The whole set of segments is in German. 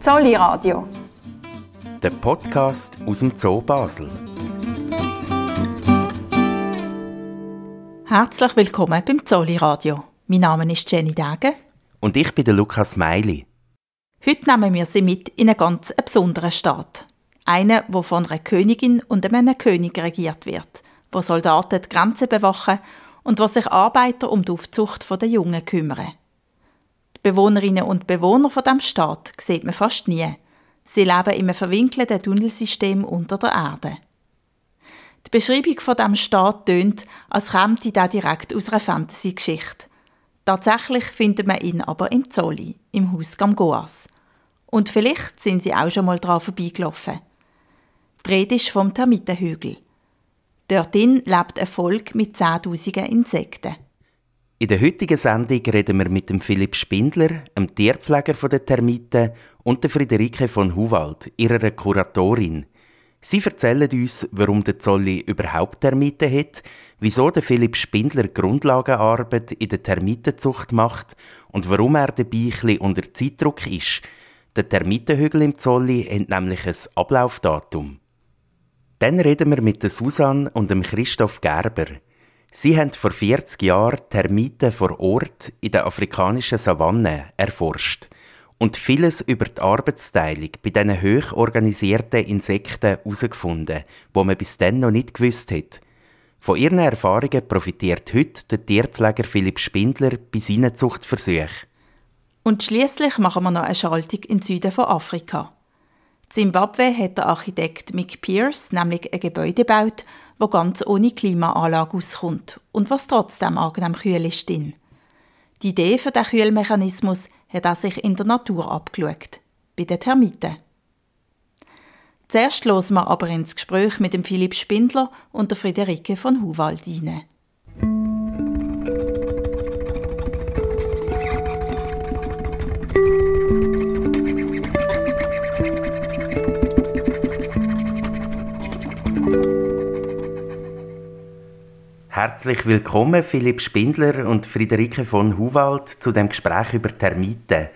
Zolli Radio. Der Podcast aus dem Zoo Basel. Herzlich willkommen beim Zolli Radio. Mein Name ist Jenny Dage. Und ich bin der Lukas Meili. Heute nehmen wir Sie mit in einen ganz besonderen Staat. Einen, wo von einer Königin und einem König regiert wird, wo Soldaten die Grenzen bewachen und wo sich Arbeiter um die Aufzucht der Jungen kümmern. Die Bewohnerinnen und Bewohner von dem Staat sieht man fast nie. Sie leben einem verwinkelten Tunnelsystem unter der Erde. Die Beschreibung von dem Staat tönt, als käme da direkt aus einer Fantasy-Geschichte. Tatsächlich findet man ihn aber im Zolli, im Haus Gamgoas. Und vielleicht sind Sie auch schon mal dran vorbeigelaufen. Die Rede ist vom Termitenhügel. Dorthin lebt ein Volk mit zehntausenden Insekten. In der heutigen Sendung reden wir mit dem Philipp Spindler, einem Tierpfleger der Termiten, und der Friederike von Huwald, ihrer Kuratorin. Sie erzählen uns, warum der Zolli überhaupt Termiten hat, wieso der Philipp Spindler Grundlagenarbeit in der Termitenzucht macht und warum er dabei ein unter Zeitdruck ist. Der Termitenhügel im Zolli hat nämlich ein Ablaufdatum. Dann reden wir mit der Susanne und dem Christoph Gerber. Sie haben vor 40 Jahren Termiten vor Ort in der afrikanischen Savanne erforscht und vieles über die Arbeitsteilung bei diesen hoch organisierten Insekten herausgefunden, wo man bis dann noch nicht gewusst hat. Von ihren Erfahrungen profitiert heute der Tierpfleger Philipp Spindler bei seinen Zuchtversuchen. Und schließlich machen wir noch eine Schaltung in Süden von Afrika. Zimbabwe hat der Architekt Mick Pierce nämlich ein Gebäude gebaut, wo ganz ohne Klimaanlage auskommt und was trotzdem angenehm kühl ist. Die Idee für den Kühlmechanismus hat er sich in der Natur abgeschaut, bei den Termiten. Zuerst hören wir aber ins Gespräch mit dem Philipp Spindler und der Friederike von Huwald hinein. Herzlich willkommen, Philipp Spindler und Friederike von Huwald, zu dem Gespräch über Termiten.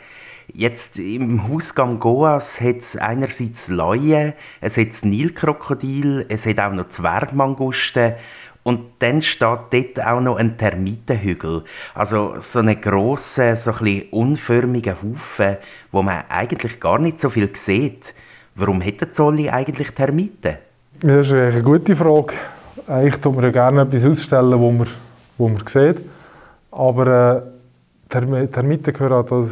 Jetzt im Haus Gamgoas hat es einerseits Leuen, es hat Nilkrokodil, es hat auch noch Zwergmangusten und dann steht dort auch noch ein Termitenhügel. Also so einen grossen, so ein unförmigen Haufen, wo man eigentlich gar nicht so viel sieht. Warum hat der Zolli eigentlich Termiten? Das ist eine gute Frage eigentlich tut man ja gerne etwas ausstellen, wo man, wo man sieht. Aber äh, Termiten gehören auch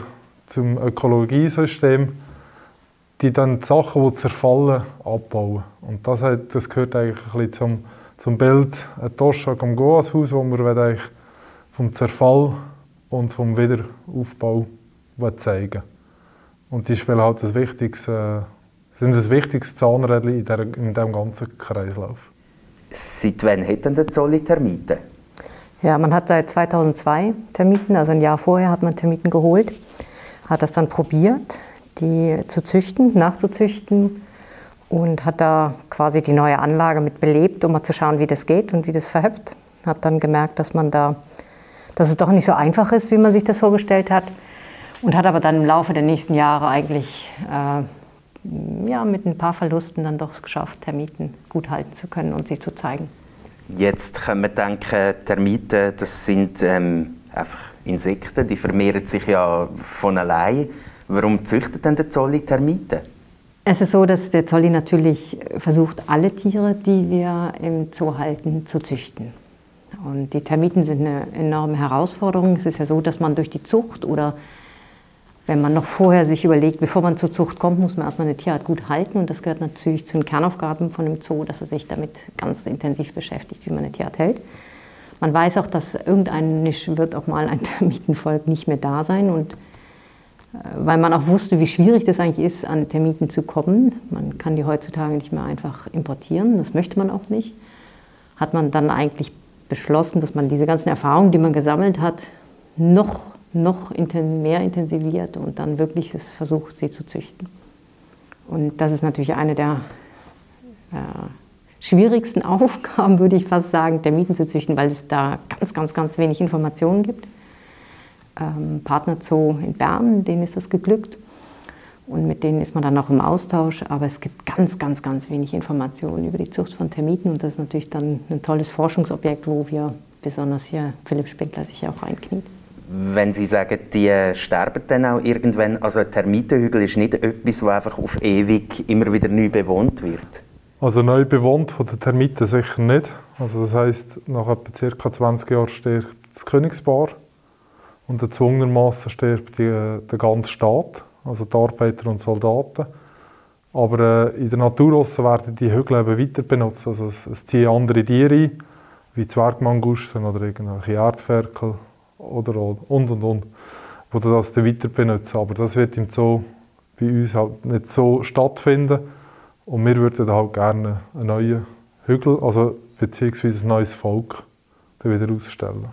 zum Ökologiesystem, die dann die Sachen, die zerfallen, abbauen. Und das, hat, das gehört eigentlich ein bisschen zum, zum Bild Toschak am Goas-Haus, wo man eigentlich vom Zerfall und vom Wiederaufbau zeigen Und die spielen halt ein wichtiges, äh, sind ein wichtiges Zahnrädchen in, der, in diesem ganzen Kreislauf. Seit wann hat denn der Zolli Termiten? Ja, man hat seit 2002 Termiten, also ein Jahr vorher hat man Termiten geholt, hat das dann probiert, die zu züchten, nachzuzüchten und hat da quasi die neue Anlage mit belebt, um mal zu schauen, wie das geht und wie das verhebt. Hat dann gemerkt, dass man da, dass es doch nicht so einfach ist, wie man sich das vorgestellt hat und hat aber dann im Laufe der nächsten Jahre eigentlich äh, ja, mit ein paar Verlusten dann doch es geschafft, Termiten gut halten zu können und sie zu zeigen. Jetzt kann man denken, Termiten, das sind ähm, einfach Insekten, die vermehren sich ja von allein. Warum züchtet denn der Zolli Termiten? Es ist so, dass der Zolli natürlich versucht, alle Tiere, die wir im Zoo halten, zu züchten. Und die Termiten sind eine enorme Herausforderung. Es ist ja so, dass man durch die Zucht oder wenn man noch vorher sich überlegt, bevor man zur Zucht kommt, muss man erstmal eine Tierart gut halten. Und das gehört natürlich zu den Kernaufgaben von dem Zoo, dass er sich damit ganz intensiv beschäftigt, wie man eine Tierart hält. Man weiß auch, dass irgendein Nisch wird auch mal ein Termitenvolk nicht mehr da sein. Und äh, weil man auch wusste, wie schwierig das eigentlich ist, an Termiten zu kommen. Man kann die heutzutage nicht mehr einfach importieren, das möchte man auch nicht. Hat man dann eigentlich beschlossen, dass man diese ganzen Erfahrungen, die man gesammelt hat, noch noch mehr intensiviert und dann wirklich versucht, sie zu züchten. Und das ist natürlich eine der äh, schwierigsten Aufgaben, würde ich fast sagen, Termiten zu züchten, weil es da ganz, ganz, ganz wenig Informationen gibt. Ähm, Partner Zoo in Bern, denen ist das geglückt. Und mit denen ist man dann auch im Austausch, aber es gibt ganz, ganz, ganz wenig Informationen über die Zucht von Termiten und das ist natürlich dann ein tolles Forschungsobjekt, wo wir besonders hier Philipp Spengler sich auch einkniet. Wenn Sie sagen, die sterben dann auch irgendwann, also ein Termitenhügel ist nicht etwas, das einfach auf ewig immer wieder neu bewohnt wird? Also neu bewohnt von den Termiten sicher nicht. Also das heißt, nach etwa ca. 20 Jahren stirbt das Königspaar und gezwungenermaßen stirbt die, der ganze Staat, also die Arbeiter und Soldaten. Aber äh, in der Natur werden die Hügel eben weiter benutzt. Also es, es ziehen andere Tiere ein, wie Zwergmangusten oder irgendwelche Erdferkel oder und und und, die das dann weiter benutzen. Aber das wird im Zoo bei uns halt nicht so stattfinden. Und wir würden halt gerne einen neuen Hügel, also beziehungsweise ein neues Volk wieder ausstellen.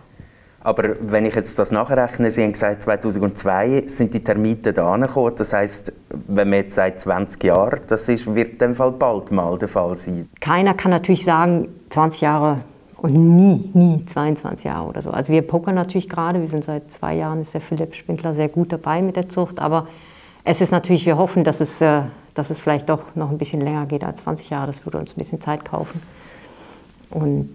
Aber wenn ich jetzt das nachrechne, Sie haben gesagt, 2002 sind die Termiten da angekommen. Das heißt, wenn man jetzt seit 20 Jahren, das ist, wird in dem Fall bald mal der Fall sein. Keiner kann natürlich sagen, 20 Jahre und nie, nie 22 Jahre oder so. Also wir pokern natürlich gerade, wir sind seit zwei Jahren, ist der Philipp Spindler sehr gut dabei mit der Zucht, aber es ist natürlich, wir hoffen, dass es, äh, dass es vielleicht doch noch ein bisschen länger geht als 20 Jahre, das würde uns ein bisschen Zeit kaufen. Und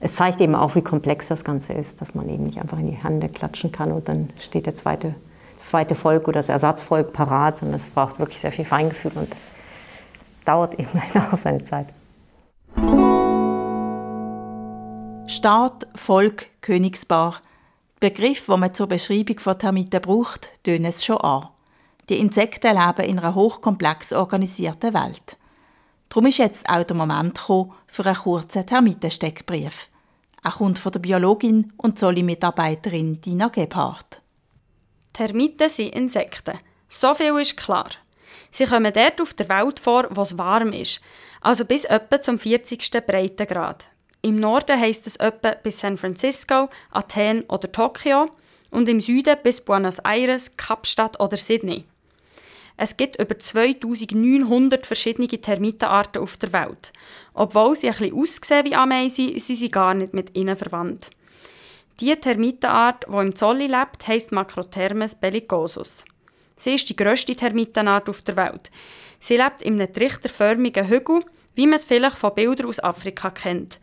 es zeigt eben auch, wie komplex das Ganze ist, dass man eben nicht einfach in die Hände klatschen kann und dann steht der zweite, das zweite Volk oder das Ersatzvolk parat, sondern es braucht wirklich sehr viel Feingefühl und es dauert eben auch seine Zeit. Staat, Volk, Königspaar. Begriff, wo man zur Beschreibung von Termiten braucht, tönen es schon an. Die Insekten leben in einer hochkomplex organisierten Welt. Darum ist jetzt auch der Moment gekommen für einen kurzen Termitensteckbrief. Er kommt von der Biologin und Zolli-Mitarbeiterin Dina Gebhardt. Termiten sind Insekten. So viel ist klar. Sie kommen dort auf der Welt vor, wo es warm ist, also bis etwa zum 40. Breitengrad. Im Norden heisst es etwa bis San Francisco, Athen oder Tokio und im Süden bis Buenos Aires, Kapstadt oder Sydney. Es gibt über 2900 verschiedene Termitenarten auf der Welt. Obwohl sie ein bisschen aussehen wie Ameisen, sind sie gar nicht mit ihnen verwandt. Die Termitenart, die im Zolli lebt, heisst Macrothermes bellicosus. Sie ist die grösste Termitenart auf der Welt. Sie lebt in einem trichterförmigen Hügel, wie man es vielleicht von Bildern aus Afrika kennt.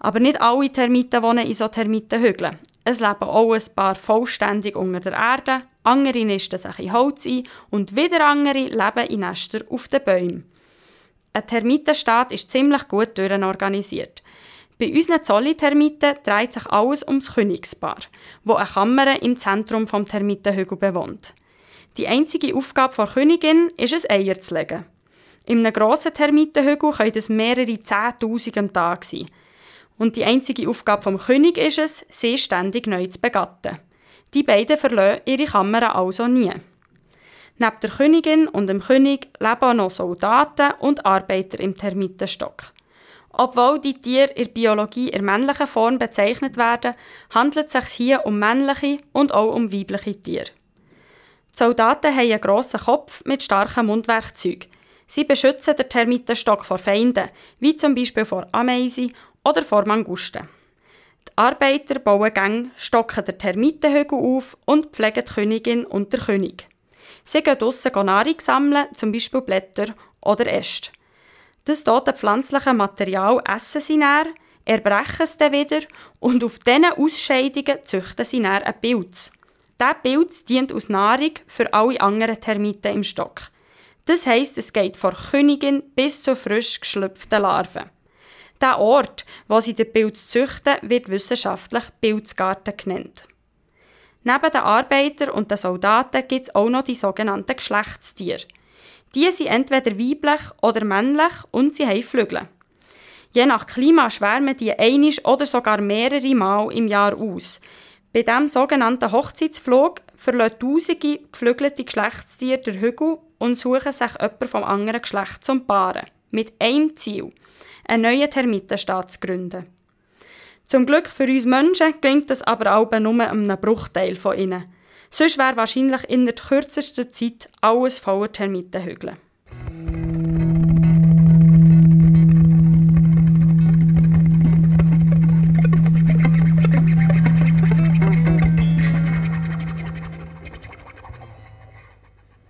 Aber nicht alle Termiten wohnen in so Termitenhügeln. Es leben auch ein paar vollständig unter der Erde, andere nisten sich in Holz ein und wieder andere leben in Nestern auf den Bäumen. Ein Termitenstaat ist ziemlich gut durchorganisiert. Bei unseren Zolli-Termiten dreht sich alles ums Königspaar, wo eine Kammer im Zentrum vom Termitenhügel bewohnt. Die einzige Aufgabe der Königin ist es, Eier zu legen. In einem grossen Termitenhügel können es mehrere Zehntausend am Tag sein – und die einzige Aufgabe vom König ist es, sie ständig neu zu begatten. Die beiden verlassen ihre Kammer also nie. Neben der Königin und dem König leben auch noch Soldaten und Arbeiter im Termitenstock. Obwohl die Tiere in der Biologie in männlicher Form bezeichnet werden, handelt es sich hier um männliche und auch um weibliche Tiere. Die Soldaten haben einen grossen Kopf mit starken Mundwerkzeugen. Sie beschützen den Termitenstock vor Feinden, wie zum Beispiel vor Ameisen oder vor Mangusten. Die Arbeiter bauen Gänge, stocken den Termitenhügel auf und pflegen die Königin und den König. Sie gehen draussen Nahrung sammeln, zum Beispiel Blätter oder Äste. Das tote pflanzliche Material essen sie näher, erbrechen es dann wieder und auf diesen Ausscheidungen züchten sie näher einen Pilz. Dieser Pilz dient als Nahrung für alle anderen Termiten im Stock. Das heisst, es geht von Königin bis zu frisch geschlüpften Larven. Der Ort, wo sie den Pilz züchten, wird wissenschaftlich Pilzgarten genannt. Neben den Arbeitern und den Soldaten gibt es auch noch die sogenannten Geschlechtstiere. Die sind entweder weiblich oder männlich und sie haben Flügel. Je nach Klima schwärmen die einisch oder sogar mehrere Mal im Jahr aus. Bei diesem sogenannten Hochzeitsflug verlassen tausende geflügelte Geschlechtstiere den Hügel und suchen sich jemand vom anderen Geschlecht zum Paaren. Mit einem Ziel – einen neuen Termitenstaat zu gründen. Zum Glück für uns Menschen gelingt das aber auch nur einem Bruchteil von ihnen. Sonst wäre wahrscheinlich in der kürzesten Zeit alles voller Termitenhügel.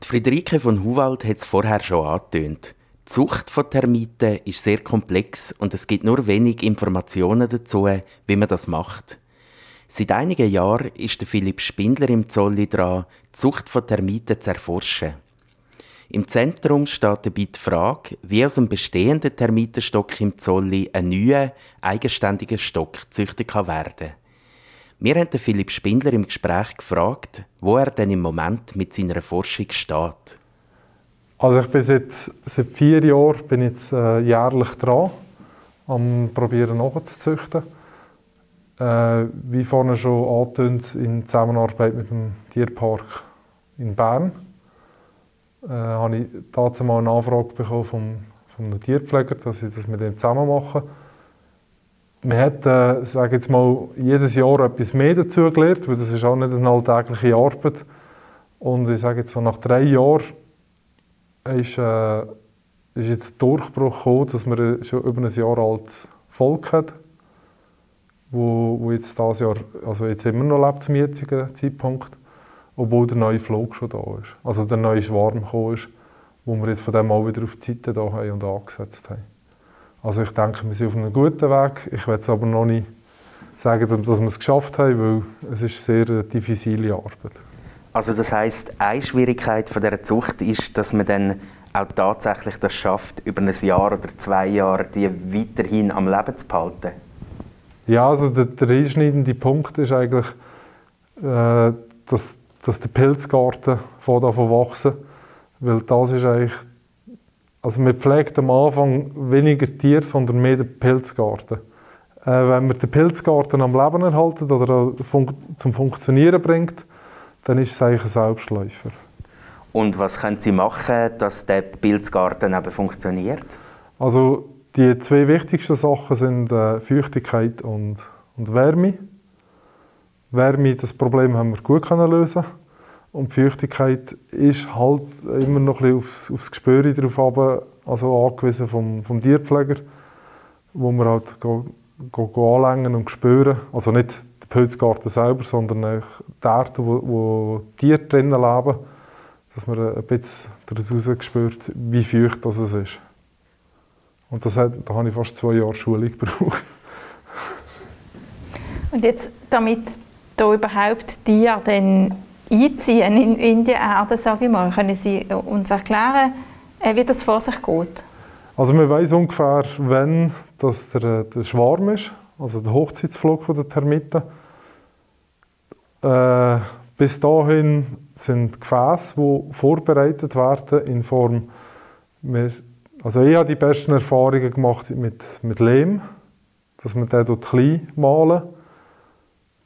Friederike von Huwald hat es vorher schon angetönt. Die Zucht von Termiten ist sehr komplex und es gibt nur wenig Informationen dazu, wie man das macht. Seit einigen Jahren ist der Philipp Spindler im Zolli dran, die Zucht von Termiten zu erforschen. Im Zentrum steht dabei die Frage, wie aus dem bestehenden Termitenstock im Zolli ein neuer, eigenständiger Stock gezüchtet werden kann. Wir haben den Philipp Spindler im Gespräch gefragt, wo er denn im Moment mit seiner Forschung steht. Also ich bin jetzt, seit vier Jahren bin jetzt, äh, jährlich dran, am probieren nachzuzüchten. Äh, wie vorhin schon angetönt, in Zusammenarbeit mit dem Tierpark in Bern äh, habe ich dazu mal eine Anfrage bekommen vom, einem Tierpfleger, dass ich das mit ihm zusammen mache. Man hat, äh, jetzt mal, jedes Jahr etwas mehr dazu gelernt, weil das ist auch nicht eine alltägliche Arbeit. Und ich sage jetzt so, nach drei Jahren ist, äh, ist jetzt der Durchbruch gekommen, dass man schon über ein Jahr altes Volk hat wo, wo jetzt das Jahr, also jetzt immer noch lebt zum jetzigen Zeitpunkt, obwohl der neue Flug schon da ist. Also der neue Schwarm gekommen ist, wo wir jetzt von dem auch wieder auf die Seite da haben und angesetzt haben. Also ich denke, wir sind auf einem guten Weg. Ich will jetzt aber noch nicht sagen, dass wir es geschafft haben, weil es ist sehr eine diffizile Arbeit. Also das heißt, eine Schwierigkeit von dieser Zucht ist, dass man dann auch tatsächlich das schafft, über ein Jahr oder zwei Jahre die weiterhin am Leben zu behalten. Ja, also der, der einschneidende Punkt ist eigentlich, äh, dass, dass der Pilzgarten von davon wachsen weil das ist eigentlich, also man pflegt am Anfang weniger Tiere, sondern mehr den Pilzgarten. Äh, wenn man den Pilzgarten am Leben erhalten oder fun zum Funktionieren bringt, dann ist es eigentlich ein Selbstläufer. Und was können Sie machen, dass der Pilzgarten eben funktioniert? Also die zwei wichtigsten Sachen sind äh, Feuchtigkeit und, und Wärme. Wärme, das Problem haben wir gut können lösen und die Feuchtigkeit ist halt immer noch ein bisschen aufs, aufs Gespür drauf runter, also angewiesen vom, vom Tierpfleger, wo wir halt anlängen und spüren, also nicht der Pilzgarten selber, sondern die Erde, wo, wo Tiere drinnen leben, dass man ein bisschen daraus spürt, wie feucht das ist. Und das hat, da habe ich fast zwei Jahre Schulung gebraucht. Und jetzt, damit da überhaupt die dann einziehen in, in die Erde, sage ich mal, können Sie uns erklären, äh, wie das vor sich geht? Also man weiß ungefähr, wenn das der, der Schwarm ist, also der Hochzeitsflug der Termiten. Äh, bis dahin sind Gefäße, die vorbereitet werden in Form, also ich habe die besten Erfahrungen gemacht mit, mit Lehm, dass man den dort klein malen.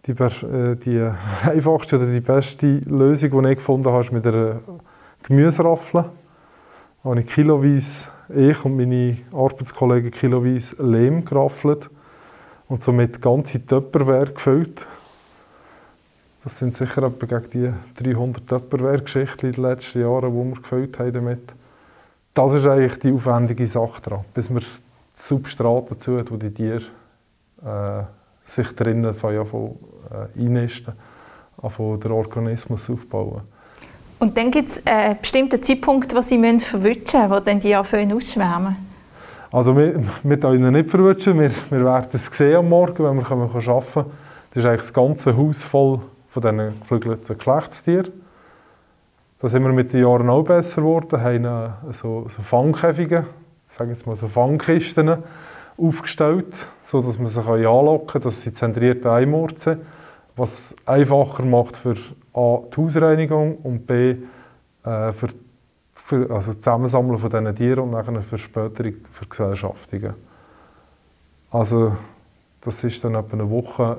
Die, äh, die einfachste oder die beste Lösung, die ich gefunden habe, ist mit einer Gemüseraffel. Da habe ich kiloweise, ich und meine Arbeitskollegen kiloweise Lehm geraffelt und somit ganze Töpperware gefüllt. Das sind sicher etwa gegen die 300 Töpperware-Geschichten in den letzten Jahren, die wir gefüllt haben damit das ist eigentlich die aufwendige Sache daran, bis man das Substrat dazu hat, wo die Tiere äh, sich drinnen von, ja, von, äh, einnisten, von den Organismus aufbauen. Und dann gibt es einen bestimmten Zeitpunkt, wo sie müssen verwischen müssen, wo dann die anfangen ausschwärmen? Also wir, wir können nicht verwischen, wir, wir werden es sehen am Morgen, wenn wir arbeiten können. Das ist eigentlich das ganze Haus voll von diesen geflügelten Geschlechtstieren. Da sind wir mit den Jahren auch besser geworden, haben äh, so, so Fangkäfige, sagen jetzt mal so Fangkisten aufgestellt, sodass man sie anlocken kann, dass sie zentriert einmurzen, was einfacher macht für A, die Hausreinigung und B, äh, für, für also Zusammensammeln von diesen Tieren und nachher für spätere Vergesellschaftungen. Also das ist dann etwa eine Woche,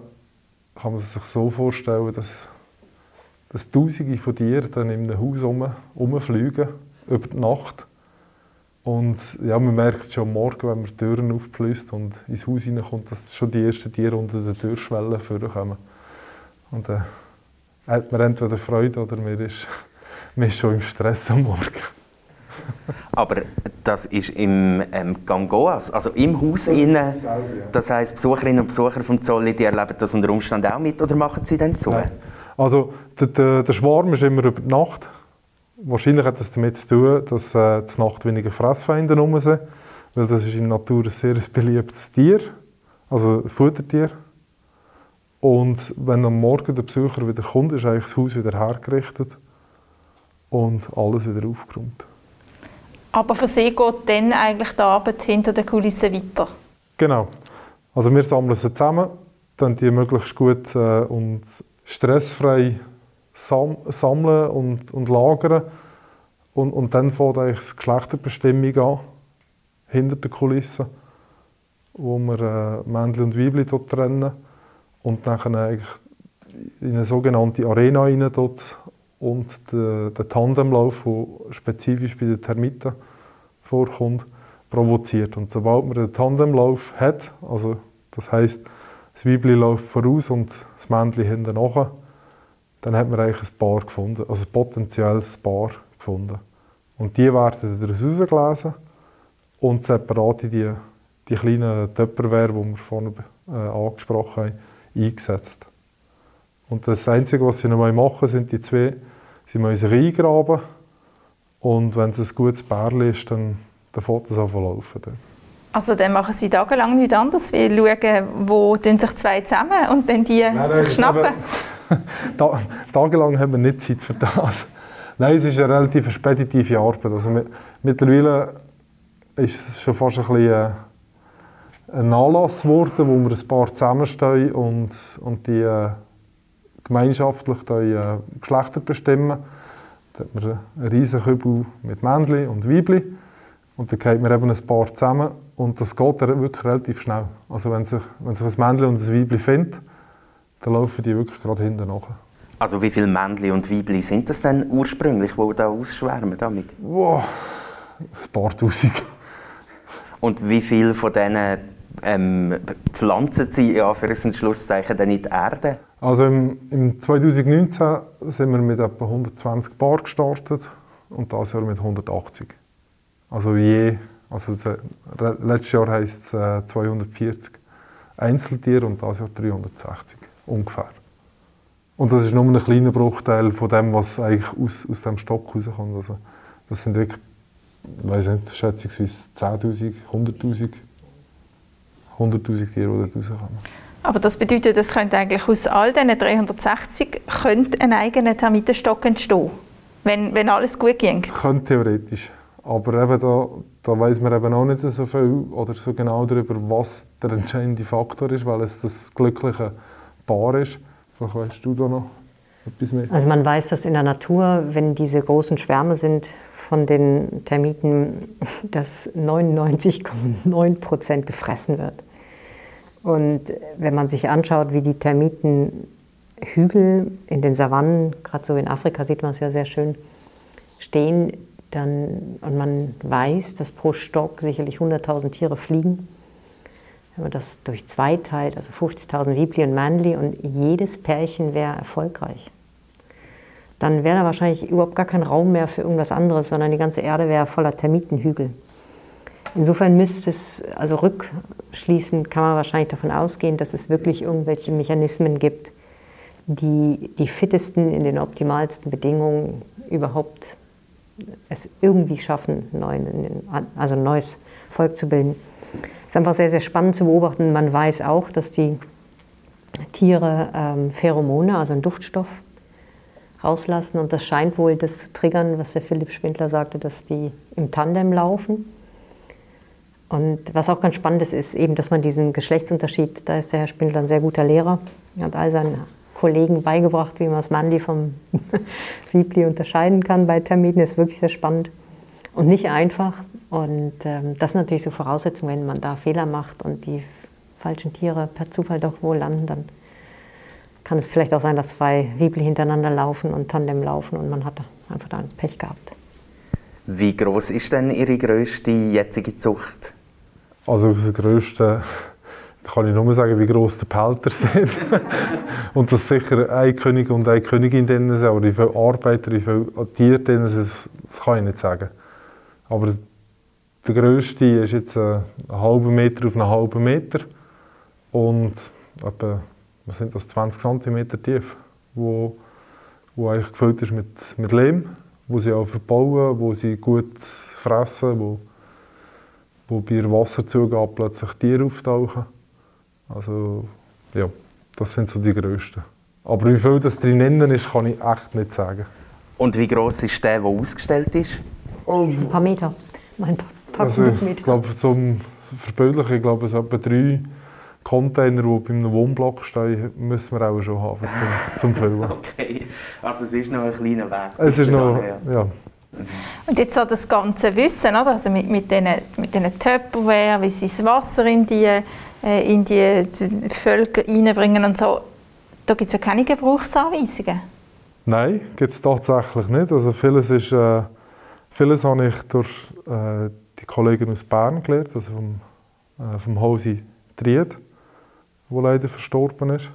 kann man sich so vorstellen, dass dass Tausende von Tieren dann in einem Haus rum, rumfliegen, über die Nacht. Und ja, man merkt es schon Morgen, wenn man die Türen aufplüsst und ins Haus hineinkommt, dass schon die ersten Tiere unter der Türschwelle vorkommen. Und äh, hat man entweder Freude oder man ist, man ist schon im Stress am Morgen. Aber das ist im ähm, Gangoas, also im Haus innen. Das heisst, Besucherinnen und Besucher vom Zolli, die erleben das unter Umständen auch mit oder machen sie dann zu? Nein. Also der, der, der Schwarm ist immer über die Nacht wahrscheinlich hat das damit zu tun, dass äh, zur Nacht weniger Fressfeinde rum sind, weil das ist in der Natur ein sehr beliebtes Tier, also ein Futtertier. Und wenn am Morgen der Besucher wieder kommt, ist eigentlich das Haus wieder hergerichtet und alles wieder aufgeräumt. Aber für Sie geht dann eigentlich die Arbeit hinter den Kulissen weiter? Genau. Also wir sammeln sie zusammen, dann die möglichst gut äh, und stressfrei sam sammeln und, und lagern. Und, und dann fängt eigentlich die Geschlechterbestimmung an, hinter den Kulissen, wo wir äh, Männchen und Weibchen dort trennen und dann eigentlich in eine sogenannte Arena rein dort und der, Tandemlauf, der spezifisch bei den Termiten vorkommt, provoziert. Und sobald man einen Tandemlauf hat, also das heißt, das Weibchen läuft voraus und das Männchen hinten nach, dann hat man eigentlich ein Paar gefunden, also ein potenzielles Paar gefunden. Und die werden daraus rausgelesen und separat in die, die kleinen Töpperware, die wir vorhin äh, angesprochen haben, eingesetzt. Und das Einzige, was sie noch machen sind die zwei, sie müssen sich eingraben und wenn es ein gutes Pärchen ist, dann, dann fängt es zu laufen. Also dann machen Sie tagelang nichts anderes, wie schauen, wo sich zwei zusammen und dann die nein, nein, sich schnappen? Eben, tagelang haben wir nicht Zeit für das. Nein, es ist eine relativ speditive Arbeit. Also mittlerweile ist es schon fast ein bisschen äh, ein Anlass geworden, wo wir ein paar zusammenstehen und, und die äh, gemeinschaftlich die, äh, Geschlechter bestimmen. Da hat man einen riesen Kübel mit Männchen und Weibchen und dann geht man eben ein paar zusammen und das geht wirklich relativ schnell. Also wenn sich, wenn sich ein Männchen und ein Weibchen finden, dann laufen die wirklich gerade hinten nach. Also wie viele Männchen und Weibchen sind das denn ursprünglich, die da ausschwärmen? Damit? Wow, ein paar Tausend. Und wie viele von diesen ähm, pflanzen Sie ja für ein Schlusszeichen dann in die Erde? Also im, im 2019 sind wir mit etwa 120 Paar gestartet und das Jahr mit 180. Also je also letztes Jahr heisst es äh, 240 Einzeltiere und das Jahr 360 ungefähr. Und das ist nur ein kleiner Bruchteil von dem, was eigentlich aus, aus dem Stock rauskommt. Also das sind wirklich, ich weiß nicht, schätzungsweise 10'000, 100'000 100'000 Tiere, die dort rauskommen. Aber das bedeutet, es könnte eigentlich aus all diesen 360 könnte ein eigener Termitenstock entstehen, wenn, wenn alles gut ging? Könnte theoretisch. Aber eben da, da weiß man eben auch nicht so viel oder so genau darüber, was der entscheidende Faktor ist, weil es das glückliche Paar ist. Vielleicht weißt du da noch. Also man weiß, dass in der Natur, wenn diese großen Schwärme sind von den Termiten, dass 99,9 Prozent gefressen wird. Und wenn man sich anschaut, wie die Termitenhügel in den Savannen, gerade so in Afrika sieht man es ja sehr schön, stehen, dann, und man weiß, dass pro Stock sicherlich 100.000 Tiere fliegen. Wenn man das durch zwei teilt, also 50.000 Weibli und Männli und jedes Pärchen wäre erfolgreich, dann wäre da wahrscheinlich überhaupt gar kein Raum mehr für irgendwas anderes, sondern die ganze Erde wäre voller Termitenhügel. Insofern müsste es, also rückschließend kann man wahrscheinlich davon ausgehen, dass es wirklich irgendwelche Mechanismen gibt, die die fittesten in den optimalsten Bedingungen überhaupt es irgendwie schaffen, neuen, also ein neues Volk zu bilden. Ist einfach sehr, sehr spannend zu beobachten. Man weiß auch, dass die Tiere ähm, Pheromone, also einen Duftstoff, rauslassen. Und das scheint wohl das zu triggern, was der Philipp Spindler sagte, dass die im Tandem laufen. Und was auch ganz spannend ist, ist eben, dass man diesen Geschlechtsunterschied, da ist der Herr Spindler ein sehr guter Lehrer, er hat all seinen Kollegen beigebracht, wie man das Mannli vom Wiebli unterscheiden kann bei Termiten. Das ist wirklich sehr spannend und nicht einfach. Und ähm, das ist natürlich so Voraussetzung, wenn man da Fehler macht und die falschen Tiere per Zufall doch wohl landen, dann kann es vielleicht auch sein, dass zwei Wiebli hintereinander laufen und Tandem laufen und man hat einfach da Pech gehabt. Wie groß ist denn Ihre größte jetzige Zucht? Also das größte da kann ich nur sagen, wie groß die Pelter sind. und dass sicher ein König und eine Königin drin sind, aber wie viele Arbeiter, wie viele Tiere drin sind, das kann ich nicht sagen. Aber der grösste ist jetzt einen halben Meter auf einen halben Meter und etwa, was sind das, 20 cm tief, wo, wo eigentlich gefüllt ist mit, mit Lehm wo sie auch verbauen, wo sie gut fressen, wo, wo bei Wasserzugabe plötzlich Tiere auftauchen. Also ja, das sind so die grössten. Aber wie viel das drinnen ist, kann ich echt nicht sagen. Und wie groß ist der, der ausgestellt ist? Oh. Ein paar Meter. Ein paar also, Ich glaube, zum Verbildlichen, ich glaube, es etwa drei Container, die bei einem Wohnblock stehen, müssen wir auch schon haben zum, zum Füllen. okay, also es ist noch ein kleiner Weg. Es ist noch, ja. Und jetzt so das ganze Wissen, oder? Also mit, mit diesen mit den Tupperware, wie sie das Wasser in die, äh, in die Völker reinbringen und so, da gibt es ja keine Gebrauchsanweisungen. Nein, gibt es tatsächlich nicht. Also vieles, ist, äh, vieles habe ich durch äh, die Kollegen aus Bern gelernt, also vom, äh, vom Hausi Tried, der leider verstorben ist.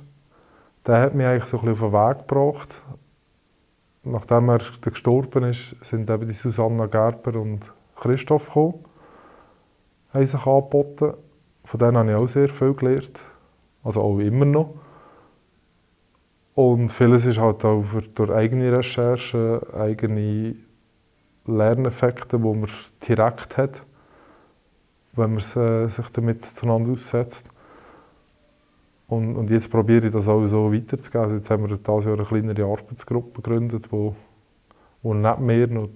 Der hat mich eigentlich so ein bisschen auf den Weg gebracht. Nachdem er gestorben ist, sind eben die Susanna Gerber und Christoph gekommen, haben sich angeboten. Von denen habe ich auch sehr viel gelernt, also auch immer noch. Und vieles ist halt auch durch eigene Recherchen, eigene Lerneffekte, die man direkt hat, wenn man sich damit zueinander aussetzt. Und, und jetzt probiere ich das auch so weiterzugeben. Also jetzt haben wir dieses Jahr eine kleinere Arbeitsgruppe gegründet, wo, wo neben mir noch,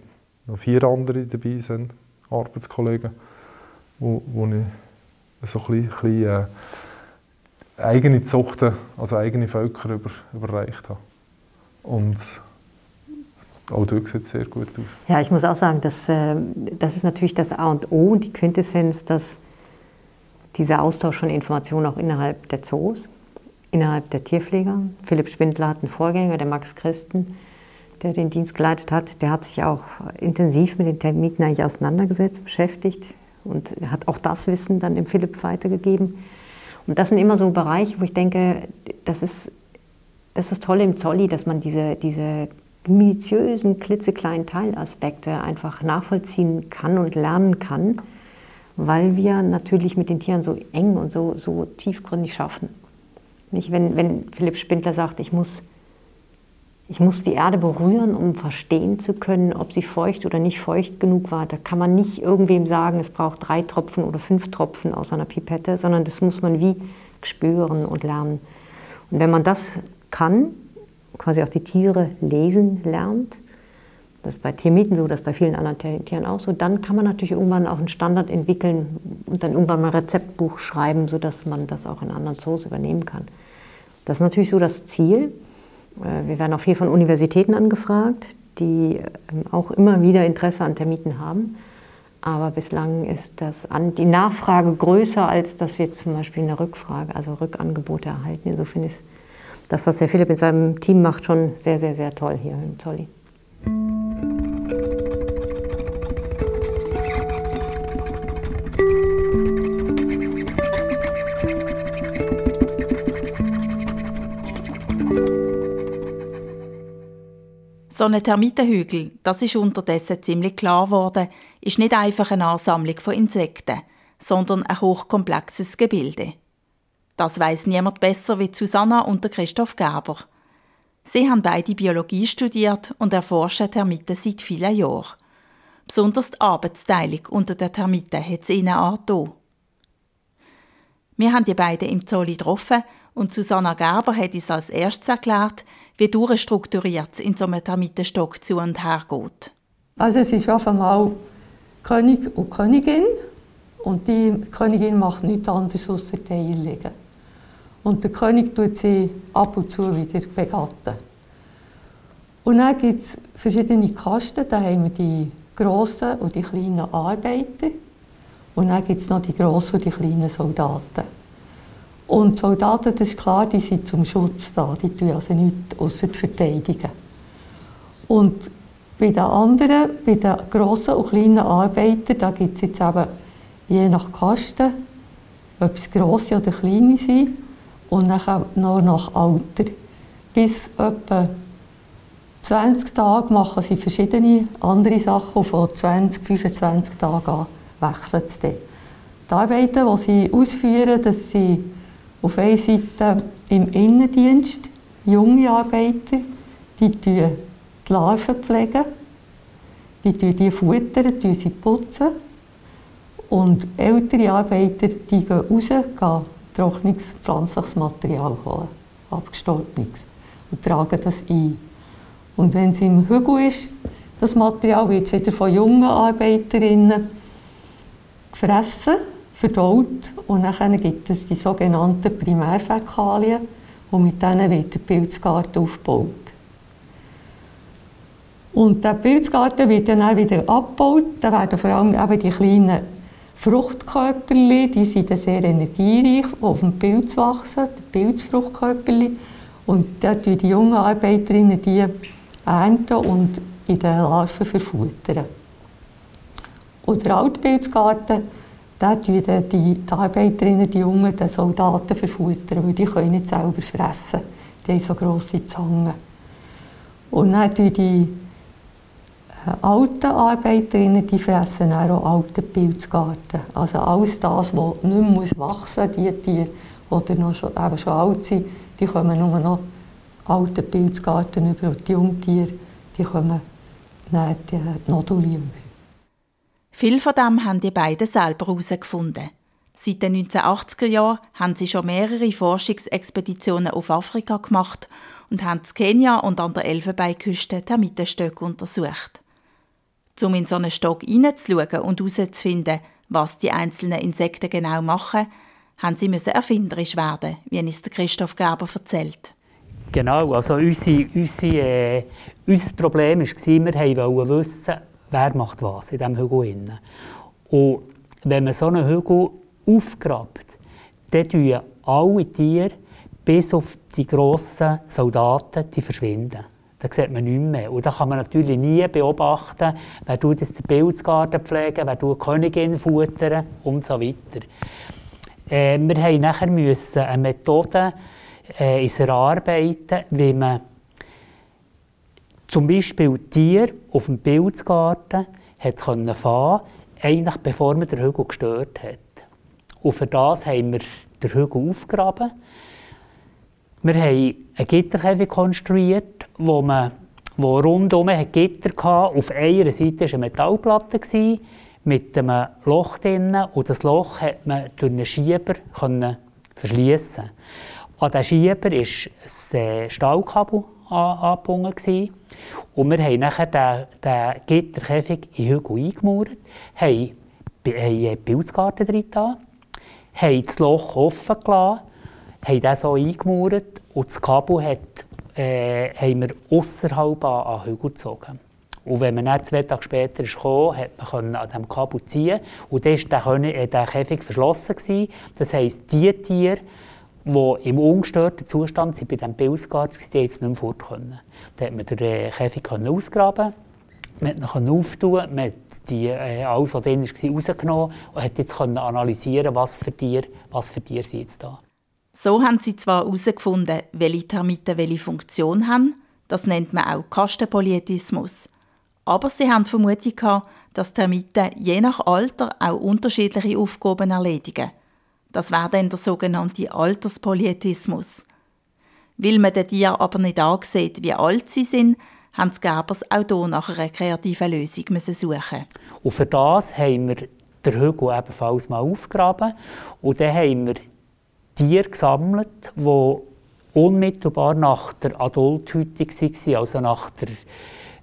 noch vier andere dabei sind, Arbeitskollegen, wo, wo ich so ein bisschen äh, eigene Zuchten, also eigene Völker über, überreicht habe. Und auch dort sieht es sehr gut aus. Ja, ich muss auch sagen, dass, äh, das ist natürlich das A und O und die Quintessenz, dass dieser Austausch von Informationen auch innerhalb der Zoos, innerhalb der Tierpfleger. Philipp Spindler hat einen Vorgänger, der Max Christen, der den Dienst geleitet hat. Der hat sich auch intensiv mit den Termiten eigentlich auseinandergesetzt, beschäftigt und hat auch das Wissen dann dem Philipp weitergegeben. Und das sind immer so Bereiche, wo ich denke, das ist das, ist Tolle im Zolli, dass man diese, diese minutiösen, klitzekleinen Teilaspekte einfach nachvollziehen kann und lernen kann, weil wir natürlich mit den Tieren so eng und so, so tiefgründig schaffen. Nicht, wenn, wenn Philipp Spindler sagt, ich muss ich muss die Erde berühren, um verstehen zu können, ob sie feucht oder nicht feucht genug war. Da kann man nicht irgendwem sagen, es braucht drei Tropfen oder fünf Tropfen aus einer Pipette, sondern das muss man wie spüren und lernen. Und wenn man das kann, quasi auch die Tiere lesen lernt, das ist bei Tiermieten so, das ist bei vielen anderen Tieren auch so, dann kann man natürlich irgendwann auch einen Standard entwickeln und dann irgendwann mal ein Rezeptbuch schreiben, sodass man das auch in anderen Zoos übernehmen kann. Das ist natürlich so das Ziel. Äh, wir werden auch viel von Universitäten angefragt, die ähm, auch immer wieder Interesse an Termiten haben. Aber bislang ist das an, die Nachfrage größer, als dass wir zum Beispiel eine Rückfrage, also Rückangebote erhalten. Insofern ist das, was Herr Philipp mit seinem Team macht, schon sehr, sehr, sehr toll hier im Zolli. So ein Termitenhügel, das ist unterdessen ziemlich klar geworden, ist nicht einfach eine Ansammlung von Insekten, sondern ein hochkomplexes Gebilde. Das weiß niemand besser wie Susanna und Christoph Gerber. Sie haben beide Biologie studiert und erforschen Termiten seit vielen Jahren. Besonders die Arbeitsteilung unter den Termiten hat es ihnen angetan. Wir haben die beiden im Zolli getroffen und Susanna Gerber hat uns als erstes erklärt, wie durchstrukturiert in so einem Termitenstock zu und her geht. Also es ist auf einmal König und Königin und die Königin macht nichts anderes als Eier legen. Und der König tut sie ab und zu wieder begatten. Und dann gibt es verschiedene Kasten, da haben wir die grossen und die kleinen Arbeiter und dann gibt es noch die grossen und die kleinen Soldaten. Und die Soldaten, das ist klar, die sind zum Schutz da, die tun also nichts außer verteidigen. Und bei den anderen, bei den grossen und kleinen Arbeitern, da gibt es jetzt eben je nach Kasten, ob es grosse oder kleine sind, und dann noch nach Alter. Bis etwa 20 Tage machen sie verschiedene andere Sachen und von 20, 25 Tagen an wechseln sie dann. Die Arbeiten, die sie ausführen, das sind auf einer Seite im Innendienst junge Arbeiter, die die Larven pflegen die die futtern, die sie putzen. Und ältere Arbeiter die gehen raus, gehen trockenes pflanzliches Material holen, abgestorbenes, und tragen das ein. Und wenn es im Hügel ist, das Material wird wieder von jungen Arbeiterinnen gefressen, verdaut und dann gibt es die sogenannten Primärfäkalien und mit denen wird der Pilzgarten aufgebaut. Und der Pilzgarten wird dann wieder abgebaut. Da werden vor allem eben die kleinen Fruchtkörperchen, die sind sehr energiereich, die auf dem Pilz wachsen, die Pilzfruchtkörperchen. Und da die jungen Arbeiterinnen die ernten und in den Larven verfuttern. Und der Altpilzgarten, da die, die Arbeiterinnen, die Jungen, die Soldaten verfuttern, weil die können nicht selber fressen. Die haben so grosse Zangen. Und dann die alten Arbeiterinnen, die fressen auch alte Pilzgarten. Also alles das, was nicht mehr wachsen muss, die Tiere, die noch schon, eben schon alt sind, die kommen nur noch alte Pilzgarten über. Und die Jungtiere, die kommen dann die Noduli über. Viel von dem haben die beiden selber herausgefunden. Seit den 1980er Jahren haben sie schon mehrere Forschungsexpeditionen auf Afrika gemacht und haben in Kenia und an der Elfenbeinküste Termitenstöcke untersucht. Um in so einen Stock hineinzuschauen und herauszufinden, was die einzelnen Insekten genau machen, haben sie müssen erfinderisch werden, wie uns Christoph Gerber erzählt. Genau, also unsere, unsere, äh, unser Problem war, wir wollten wissen, wer macht was in diesem Hügel. Und wenn man so einen Hügel aufgrabt, dann tun alle Tiere, bis auf die grossen Soldaten, die verschwinden. Da sieht man nichts mehr. Und da kann man natürlich nie beobachten, wer tut den Pilzgarten pflegen, wer die Königin futtern und so weiter. Äh, wir mussten nachher müssen eine Methode äh, erarbeiten, wie man zum Beispiel Tiere auf dem Pilzgarten hat können fahren eigentlich bevor man den Hügel gestört hat. Und für das haben wir den Hügel aufgegraben wir haben eine Gitterkäfig konstruiert, wo man wo rundum Gitter hatte. Auf einer Seite war eine Metallplatte mit einem Loch drin und das Loch konnte man durch einen Schieber verschließen. An diesem Schieber war ein äh, Stahlkabel angebunden. Und wir haben nachher den, den Gitterkäfig in Hügel eingemauert, haben, haben einen Pilzgarten drin haben das Loch offen gelassen haben das so eingemauert und das Kabel hat, äh, haben wir außerhalb an, an Hügel gezogen. Und wenn man dann zwei Tage später kam, hat man an diesem Kabel ziehen und dann war äh, der Käfig verschlossen. Gewesen. Das heisst, die Tiere, die im ungestörten Zustand sind, bei diesem Pilzgarten waren, die jetzt nicht mehr fort. Dann hat man den äh, Käfig ausgraben man konnte ihn auftun, man die, äh, alles, was drin war, rausgenommen und hat jetzt analysieren was für Tiere, was für Tiere sind jetzt da. So haben sie zwar herausgefunden, welche Termiten welche Funktion haben, das nennt man auch Kastenpolyethismus. Aber sie haben Vermutung gehabt, dass Termiten je nach Alter auch unterschiedliche Aufgaben erledigen. Das wäre dann der sogenannte Alterspolyethismus. Weil man den Tieren aber nicht ansieht, wie alt sie sind, haben die Gerbers auch hier nach einer kreativen Lösung suchen Und für das haben wir den Hügel ebenfalls mal aufgegraben und dann haben wir Tiere gesammelt, die unmittelbar nach der Adulthütung waren, also nach, der,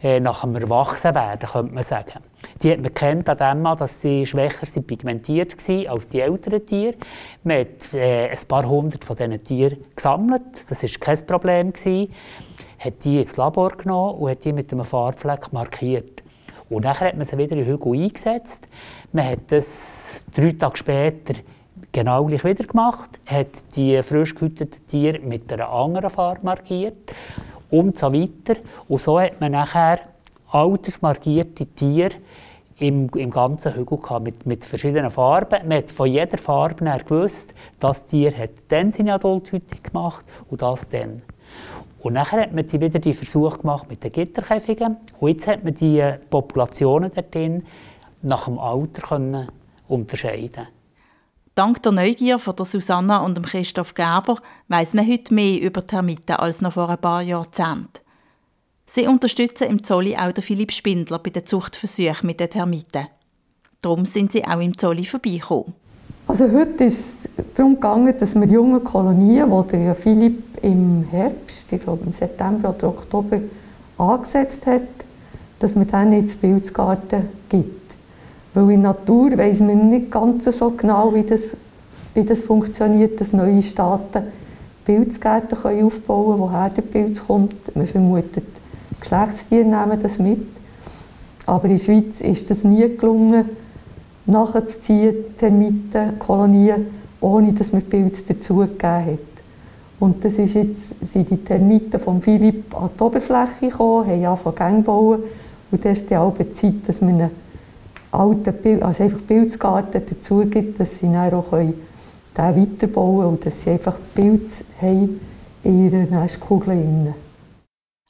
äh, nach dem Erwachsenwerden, könnte man sagen. Die hat man kennt an dem, dass sie schwächer sind pigmentiert waren als die älteren Tiere. Man hat äh, ein paar hundert von diesen Tieren gesammelt, das war kein Problem. Gewesen. Hat die ins Labor genommen und hat die mit einem Farbfleck markiert. Und dann hat man sie wieder in den Hügel eingesetzt. Man hat das drei Tage später genau gleich wieder gemacht, hat die frisch gehüteten Tiere mit einer anderen Farbe markiert und so weiter. Und so hat man nachher altersmarkierte Tiere im, im ganzen Hügel gehabt, mit, mit verschiedenen Farben. Man hat von jeder Farbe her gewusst, das Tier hat dann seine Adulthütung gemacht und das dann. Und nachher hat man die wieder die Versuche gemacht mit den Gitterkäfigen. Und jetzt hat man die Populationen dort nach dem Alter können unterscheiden Dank der Neugier von der Susanna und dem Christoph Gerber weiß man heute mehr über Termiten als noch vor ein paar Jahrzehnten. Sie unterstützen im Zolli auch den Philipp Spindler bei den Zuchtversuchen mit den Termiten. Darum sind sie auch im Zolli vorbeigekommen. Also heute ist es darum gegangen, dass wir junge Kolonien, die der Philipp im Herbst, ich glaube im September oder Oktober, angesetzt hat, dass man denen jetzt Pilzgarten gibt. Weil in der Natur weiss man nicht ganz so genau, wie das, wie das funktioniert, dass neue Staaten Pilzgärten können aufbauen können, woher der Pilz kommt. Man vermutet, Geschlechtstiere nehmen das mit. Aber in der Schweiz ist es nie gelungen, nachzuziehen, Termitenkolonien, ohne dass man Pilze dazugegeben hat. Und das ist jetzt, sind die Termiten von Philipp an die Oberfläche gekommen, haben angefangen Gänge bauen. Und dann ist die halbe Zeit, dass man alten Bild, also einfach Pilzgarten dazu gibt, dass sie dann auch den weiterbauen können und dass sie einfach Pilze haben in ihrer Nestkugel. Drin.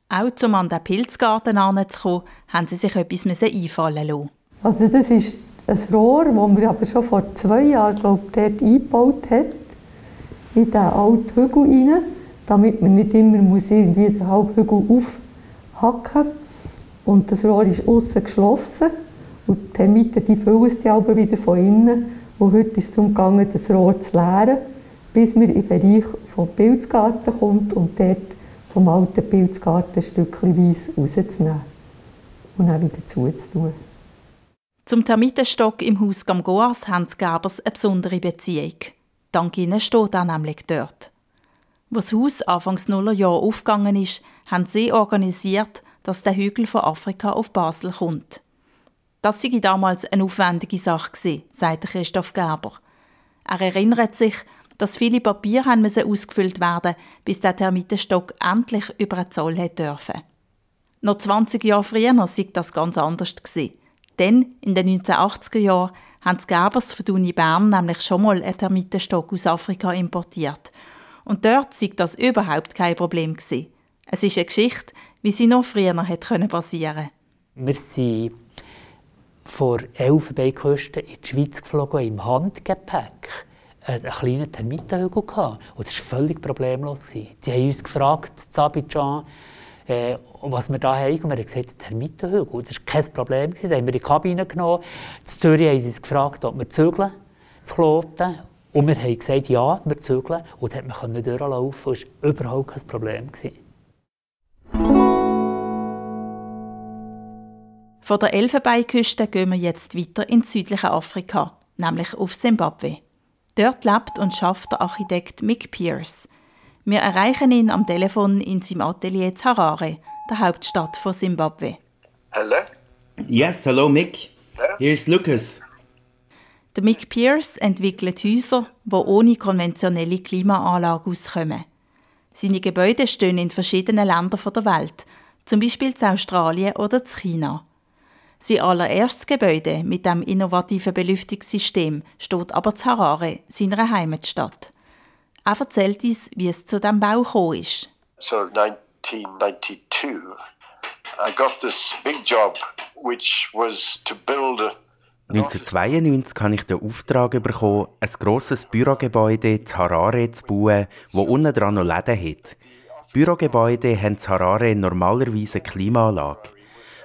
Auch um an den Pilzgarten heranzukommen, haben sie sich etwas einfallen lassen. Also das ist ein Rohr, das man aber schon vor zwei Jahren glaube ich, dort eingebaut hat, in diesen alten Hügel rein, damit man nicht immer muss irgendwie den halben Hügel aufhacken muss. Und das Rohr ist außen geschlossen und die Termiten die füllen die aber wieder von innen. Und heute ist es darum gegangen, das Rohr zu leeren, bis man den Bereich vom Pilzgarten kommt und dort vom alten Pilzgarten stückchenweise rauszunehmen und dann wieder zuzutun. Zum Termitenstock im Haus Gamgoas haben die Gerbers eine besondere Beziehung. Dank ihnen steht er nämlich dort. Als das Haus anfangs Nullerjahr aufgegangen ist, haben sie organisiert, dass der Hügel von Afrika auf Basel kommt. Das sei damals eine aufwendige Sache gewesen, sagt Christoph Gerber. Er erinnert sich, dass viele Papiere haben ausgefüllt werden, bis der Termitenstock endlich über den Zoll dürfen. Noch 20 Jahre früher sei das ganz anders gewesen. Denn in den 1980er Jahren haben die Gerbers von der Bern nämlich schon mal einen Termitenstock aus Afrika importiert. Und dort sei das überhaupt kein Problem gewesen. Es ist eine Geschichte, wie sie noch früher hätte passieren können. Wir sind vor Elfenbeinküsten in die Schweiz geflogen im Handgepäck einen kleinen Termitenhügel gehabt. Und das war völlig problemlos. Die haben uns gefragt, Abidjan, äh, was wir da haben. Und wir haben gesagt, Termitenhügel. Das war kein Problem. Da haben wir die Kabine genommen. In Zürich haben sie uns gefragt, ob wir zügeln, zu Kloten. Und wir haben gesagt, ja, wir zügeln. Und dann konnte man durchlaufen. Das war überhaupt kein Problem. Von der Elfenbeinküste gehen wir jetzt weiter ins südliche Afrika, nämlich auf Simbabwe. Dort lebt und schafft der Architekt Mick Pierce. Wir erreichen ihn am Telefon in seinem Atelier in Harare, der Hauptstadt von Simbabwe. Hello? Yes, hello Mick. Hier ist Lucas. Der Mick Pierce entwickelt Häuser, die ohne konventionelle Klimaanlage auskommen. Seine Gebäude stehen in verschiedenen Ländern der Welt, zum Beispiel in Australien oder in China. Sein allererstes Gebäude mit dem innovativen Belüftungssystem steht aber in Harare, seiner Heimatstadt. Er erzählt uns, wie es zu diesem Bau gekommen ist. So 1992, I got this big job, which was to build a 1992 habe ich den Auftrag bekommen, ein grosses Bürogebäude in Harare zu bauen, das unten dran noch Läden hat. Bürogebäude haben in Harare normalerweise eine Klimaanlage.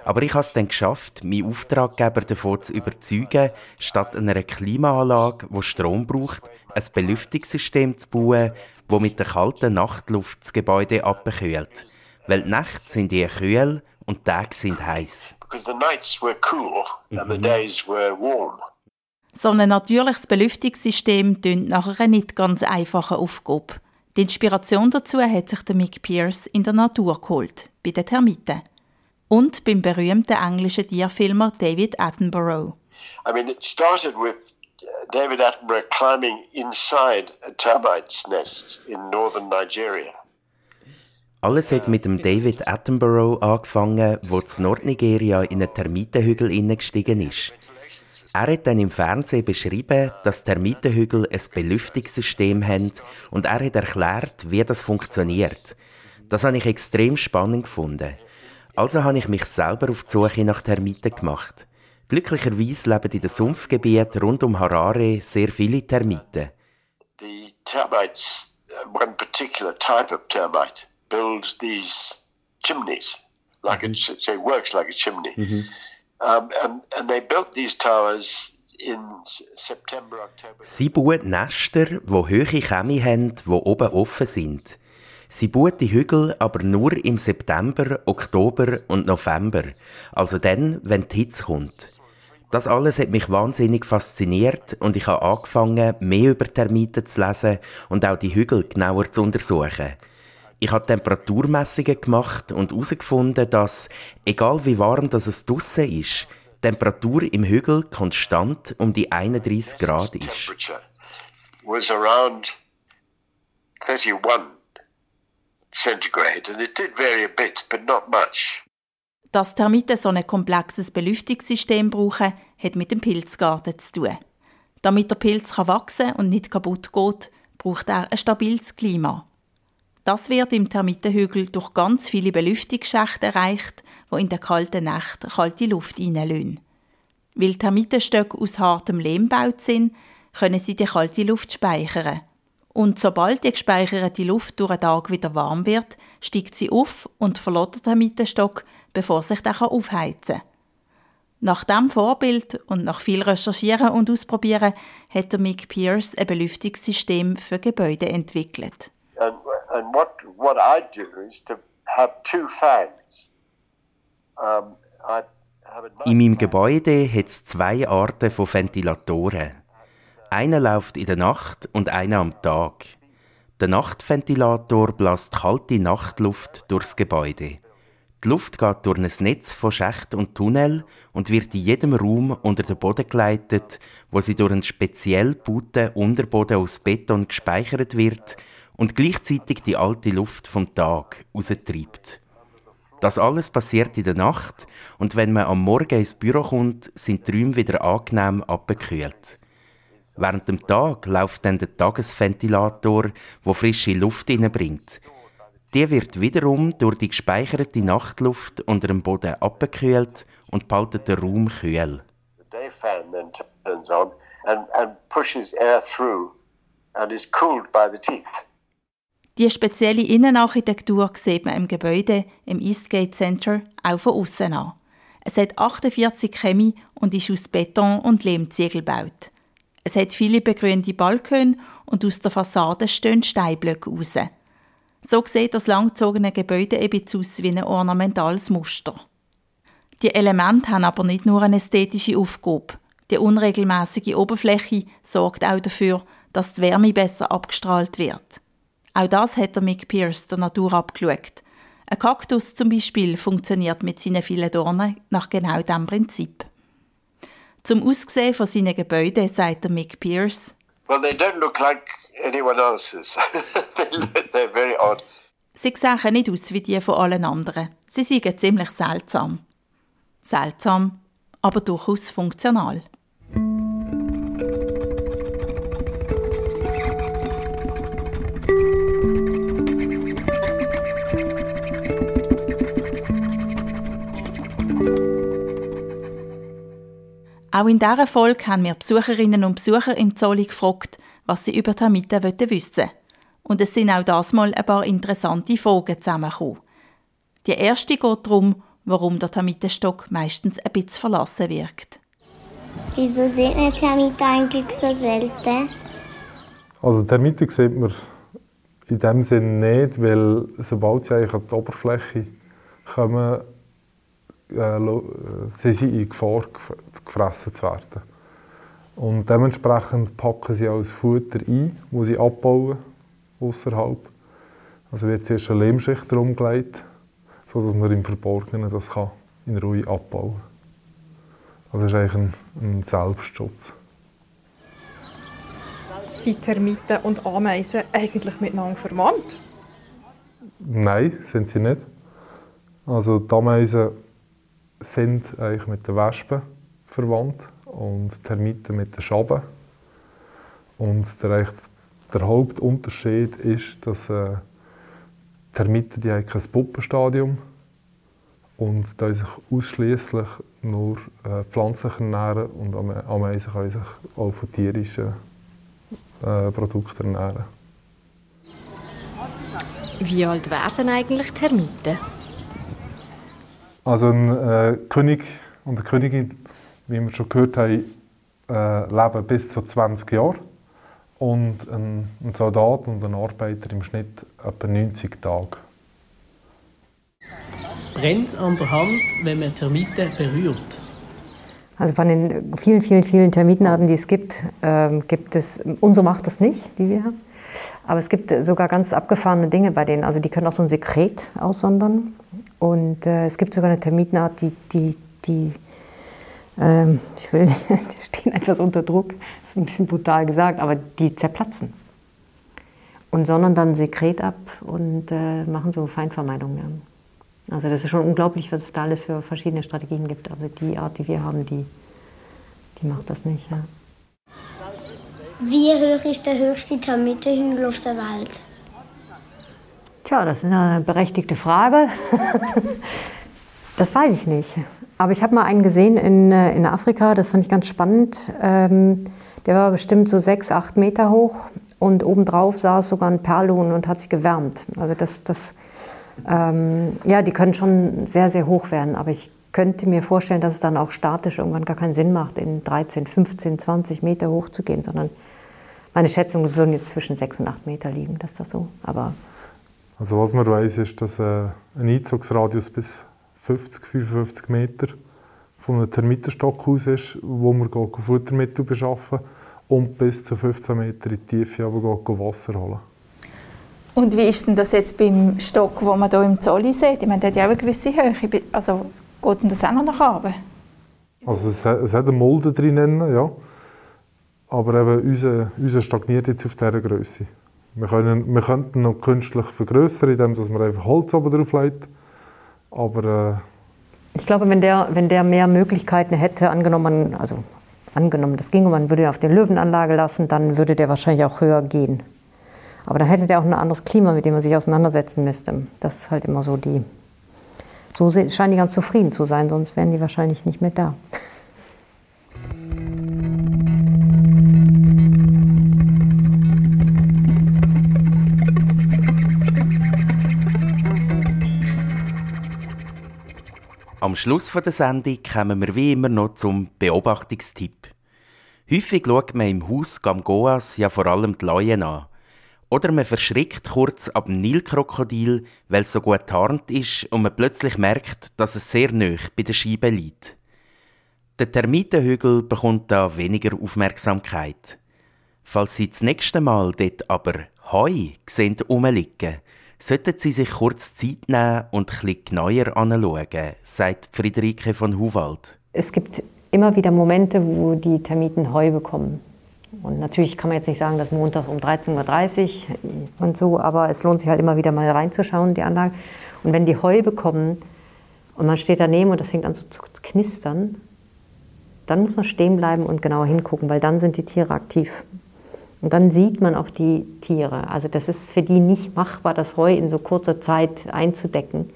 Aber ich habe es dann geschafft, meinen Auftraggeber davon zu überzeugen, statt einer Klimaanlage, die Strom braucht, ein Belüftungssystem zu bauen, das mit der kalten Nachtluft das Gebäude abkühlt. Weil die Nächte sind eher kühl und die Tage sind heiß. Cool mhm. So ein natürliches Belüftungssystem tönt nach einer nicht ganz einfachen Aufgabe. Die Inspiration dazu hat sich der Mick Pierce in der Natur geholt, bei den Termiten. Und beim berühmten englischen Tierfilmer David Attenborough. I mean, it started with David Attenborough climbing inside a termite's nest in northern Nigeria. Alles hat mit dem David Attenborough angefangen, wo in Nordnigeria in einen Termitenhügel hineingestiegen ist. Er hat dann im Fernsehen beschrieben, dass Termitenhügel ein Belüftungssystem haben und er hat erklärt, wie das funktioniert. Das habe ich extrem spannend gefunden. Also habe ich mich selber auf die Suche nach Termiten gemacht. Glücklicherweise leben in den Sumpfgebieten rund um Harare sehr viele Termiten. The termites, uh, one particular type of termite, build these chimneys. like mm-hmm. a, so it works like a chimney. Mm-hmm. Um, and, and they built these towers in September, October. Sie bauen Nester, die hohe Kämme haben, die oben offen sind. Sie bauen die Hügel aber nur im September, Oktober und November, also dann, wenn die Hitze kommt. Das alles hat mich wahnsinnig fasziniert und ich habe angefangen, mehr über Termiten zu lesen und auch die Hügel genauer zu untersuchen. Ich habe Temperaturmessungen gemacht und herausgefunden, dass, egal wie warm das es draussen ist, die Temperatur im Hügel konstant um die 31 Grad ist. was around 31 centigrade and it did vary a bit, but not much. Dass Termiten so ein komplexes Belüftungssystem brauchen, hat mit dem Pilzgarten zu tun. Damit der Pilz wachsen und nicht kaputt geht, braucht er ein stabiles Klima. Das wird im Termitenhügel durch ganz viele Belüftungsschächte erreicht, wo in der kalten Nacht kalte Luft reinlösen. Weil Termitenstöcke aus hartem Lehm gebaut sind, können sie die kalte Luft speichern. Und sobald die gespeicherte Luft durch den Tag wieder warm wird, steigt sie auf und verlässt den Termitenstock bevor sich der aufheizen kann. Nach diesem Vorbild und nach viel Recherchieren und Ausprobieren hat der Mick Pierce ein Belüftungssystem für Gebäude entwickelt. And, and what, what I do is to have two fans. Um, in meinem Gebäude hat es zwei Arten von Ventilatoren. Einer läuft in der Nacht und einer am Tag. Der Nachtventilator bläst kalte Nachtluft durchs Gebäude. Die Luft geht durch ein Netz von Schächten und Tunnel und wird in jedem Raum unter den Boden geleitet, wo sie durch einen speziell gebauten Unterboden aus Beton gespeichert wird und gleichzeitig die alte Luft vom Tag raustreibt. Das alles passiert in der Nacht und wenn man am Morgen ins Büro kommt, sind die Räume wieder angenehm abgekühlt. Während dem Tag läuft dann der Tagesventilator, wo frische Luft hineinbringt – die wird wiederum durch die gespeicherte Nachtluft unter dem Boden abgekühlt und behaltet den Raum kühl. Die spezielle Innenarchitektur sieht man im Gebäude im Eastgate Center auch von außen an. Es hat 48 Chemie und ist aus Beton und Lehmziegel gebaut. Es hat viele begrünte Balkone und aus der Fassade stehen Steinblöcke raus. So sieht das langgezogene Gebäude eben aus wie ein ornamentales Muster. Die Elemente haben aber nicht nur eine ästhetische Aufgabe. Die unregelmäßige Oberfläche sorgt auch dafür, dass die Wärme besser abgestrahlt wird. Auch das hat der Mick Pierce der Natur abgeschaut. Ein Kaktus zum Beispiel funktioniert mit seinen vielen Dornen nach genau diesem Prinzip. Zum Aussehen von seinen Gebäuden sagt Mick Pierce, Well, they don't look like anyone else's. They're very odd. Sie sehen nicht aus wie die von allen anderen. Sie sind ziemlich seltsam. Seltsam, aber durchaus funktional. Auch in dieser Folge haben wir Besucherinnen und Besucher im Zolli gefragt, was sie über Termiten wissen wollen. Und es sind auch das mal ein paar interessante Fragen zusammengekommen. Die erste geht darum, warum der Termitenstock meistens ein bisschen verlassen wirkt. Wieso sieht man Termiten eigentlich so selten? Also Termiten sieht man in dem Sinne nicht, weil sobald sie eigentlich an die Oberfläche kommen, äh, sie sind in Gefahr, gefressen zu werden. Und dementsprechend packen sie als Futter ein, wo sie abbauen außerhalb. Also wird zuerst eine Lehmschicht herumgelegt, sodass man im Verborgenen das kann in Ruhe abbauen kann. Also das ist eigentlich ein, ein Selbstschutz. Sind Termiten und Ameisen eigentlich miteinander verwandt? Nein, sind sie nicht. Also die Ameisen sind eigentlich mit den Wespen verwandt und Termiten mit den Schaben. Und der, der Hauptunterschied ist, dass äh, Termiten die haben kein Puppenstadium und da sich ausschließlich nur äh, pflanzlich ernähren und Ameisen können sich auch von tierischen äh, Produkten ernähren. Wie alt werden eigentlich Termiten? Also ein äh, König und eine Königin, wie wir schon gehört haben, äh, leben bis zu 20 Jahre. Und ein, ein Soldat und ein Arbeiter im Schnitt etwa 90 Tage. Brennt es an der Hand, wenn man Termiten berührt? Also von den vielen, vielen, vielen Termitenarten, die es gibt, ähm, gibt es, unsere macht das nicht, die wir haben. Aber es gibt sogar ganz abgefahrene Dinge bei denen. Also die können auch so ein Sekret aussondern. Und äh, es gibt sogar eine Termitenart, die, die, die ähm, ich will die stehen etwas unter Druck, das ist ein bisschen brutal gesagt, aber die zerplatzen. Und sondern dann Sekret ab und äh, machen so Feinvermeidung. Ja. Also das ist schon unglaublich, was es da alles für verschiedene Strategien gibt. Aber die Art, die wir haben, die, die macht das nicht. Ja. Wie hoch ist der höchste Termitenhügel auf der Welt? Tja, das ist eine berechtigte Frage. das weiß ich nicht. Aber ich habe mal einen gesehen in, äh, in Afrika, das fand ich ganz spannend. Ähm, der war bestimmt so sechs, acht Meter hoch und obendrauf saß sogar ein Perlhuhn und hat sich gewärmt. Also das, das ähm, ja, die können schon sehr, sehr hoch werden, aber ich könnte mir vorstellen, dass es dann auch statisch irgendwann gar keinen Sinn macht, in 13, 15, 20 Meter hoch zu gehen, sondern meine Schätzungen würden jetzt zwischen 6 und 8 Meter liegen, das ist das so. Aber also was man weiß, ist, dass äh, ein Einzugsradius bis 50, 55 Meter von einem Termitenstock aus ist, wo man Futtermittel beschaffen und bis zu 15 Meter in die Tiefe aber Wasser holen. Und wie ist denn das jetzt beim Stock, wo man hier im Zolli sieht? Ich meine, der hat ja auch eine gewisse Höhe. Also geht denn das auch noch nach oben? Also es, hat, es hat eine Mulde drin, ja. Aber eben unser, unser stagniert jetzt auf dieser Größe. Wir, können, wir könnten noch künstlich vergrößern, indem man einfach Holz oben drauf legt. Aber äh ich glaube, wenn der, wenn der mehr Möglichkeiten hätte, angenommen, also angenommen, das ging und man würde ihn auf die Löwenanlage lassen, dann würde der wahrscheinlich auch höher gehen. Aber dann hätte der auch ein anderes Klima, mit dem man sich auseinandersetzen müsste. Das ist halt immer so die. So scheinen die ganz zufrieden zu sein, sonst wären die wahrscheinlich nicht mehr da. Am Schluss der Sendung kommen wir wie immer noch zum Beobachtungstipp. Häufig schaut man im Haus Gamgoas ja vor allem die Leuen an. Oder man verschrickt kurz ab dem Nilkrokodil, weil es so gut tarnt ist und man plötzlich merkt, dass es sehr nah bei der Scheibe liegt. Der Termitenhügel bekommt da weniger Aufmerksamkeit. Falls Sie das nächste Mal dort aber Heu sehen rumliegen, sollten Sie sich kurz Zeit nehmen und bisschen genauer anschauen, sagt Friederike von Huwald. Es gibt immer wieder Momente, wo die Termiten Heu bekommen. Und natürlich kann man jetzt nicht sagen, dass Montag um 13.30 Uhr und so, aber es lohnt sich halt immer wieder mal reinzuschauen in die Anlage. Und wenn die Heu bekommen und man steht daneben und das fängt an so zu knistern, dann muss man stehen bleiben und genauer hingucken, weil dann sind die Tiere aktiv. Und dann sieht man auch die Tiere. Also das ist für die nicht machbar, das Heu in so kurzer Zeit einzudecken.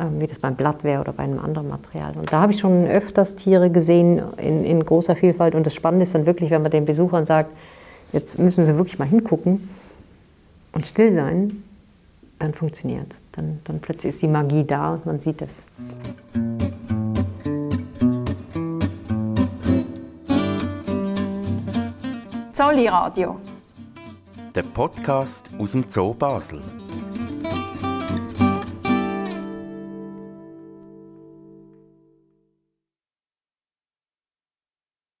Ähm, wie das beim Blatt wäre oder bei einem anderen Material. Und da habe ich schon öfters Tiere gesehen in, in großer Vielfalt. Und das Spannende ist dann wirklich, wenn man den Besuchern sagt, jetzt müssen sie wirklich mal hingucken und still sein, dann funktioniert es. Dann, dann plötzlich ist die Magie da und man sieht es. Zolli Radio. Der Podcast aus dem Zoo Basel.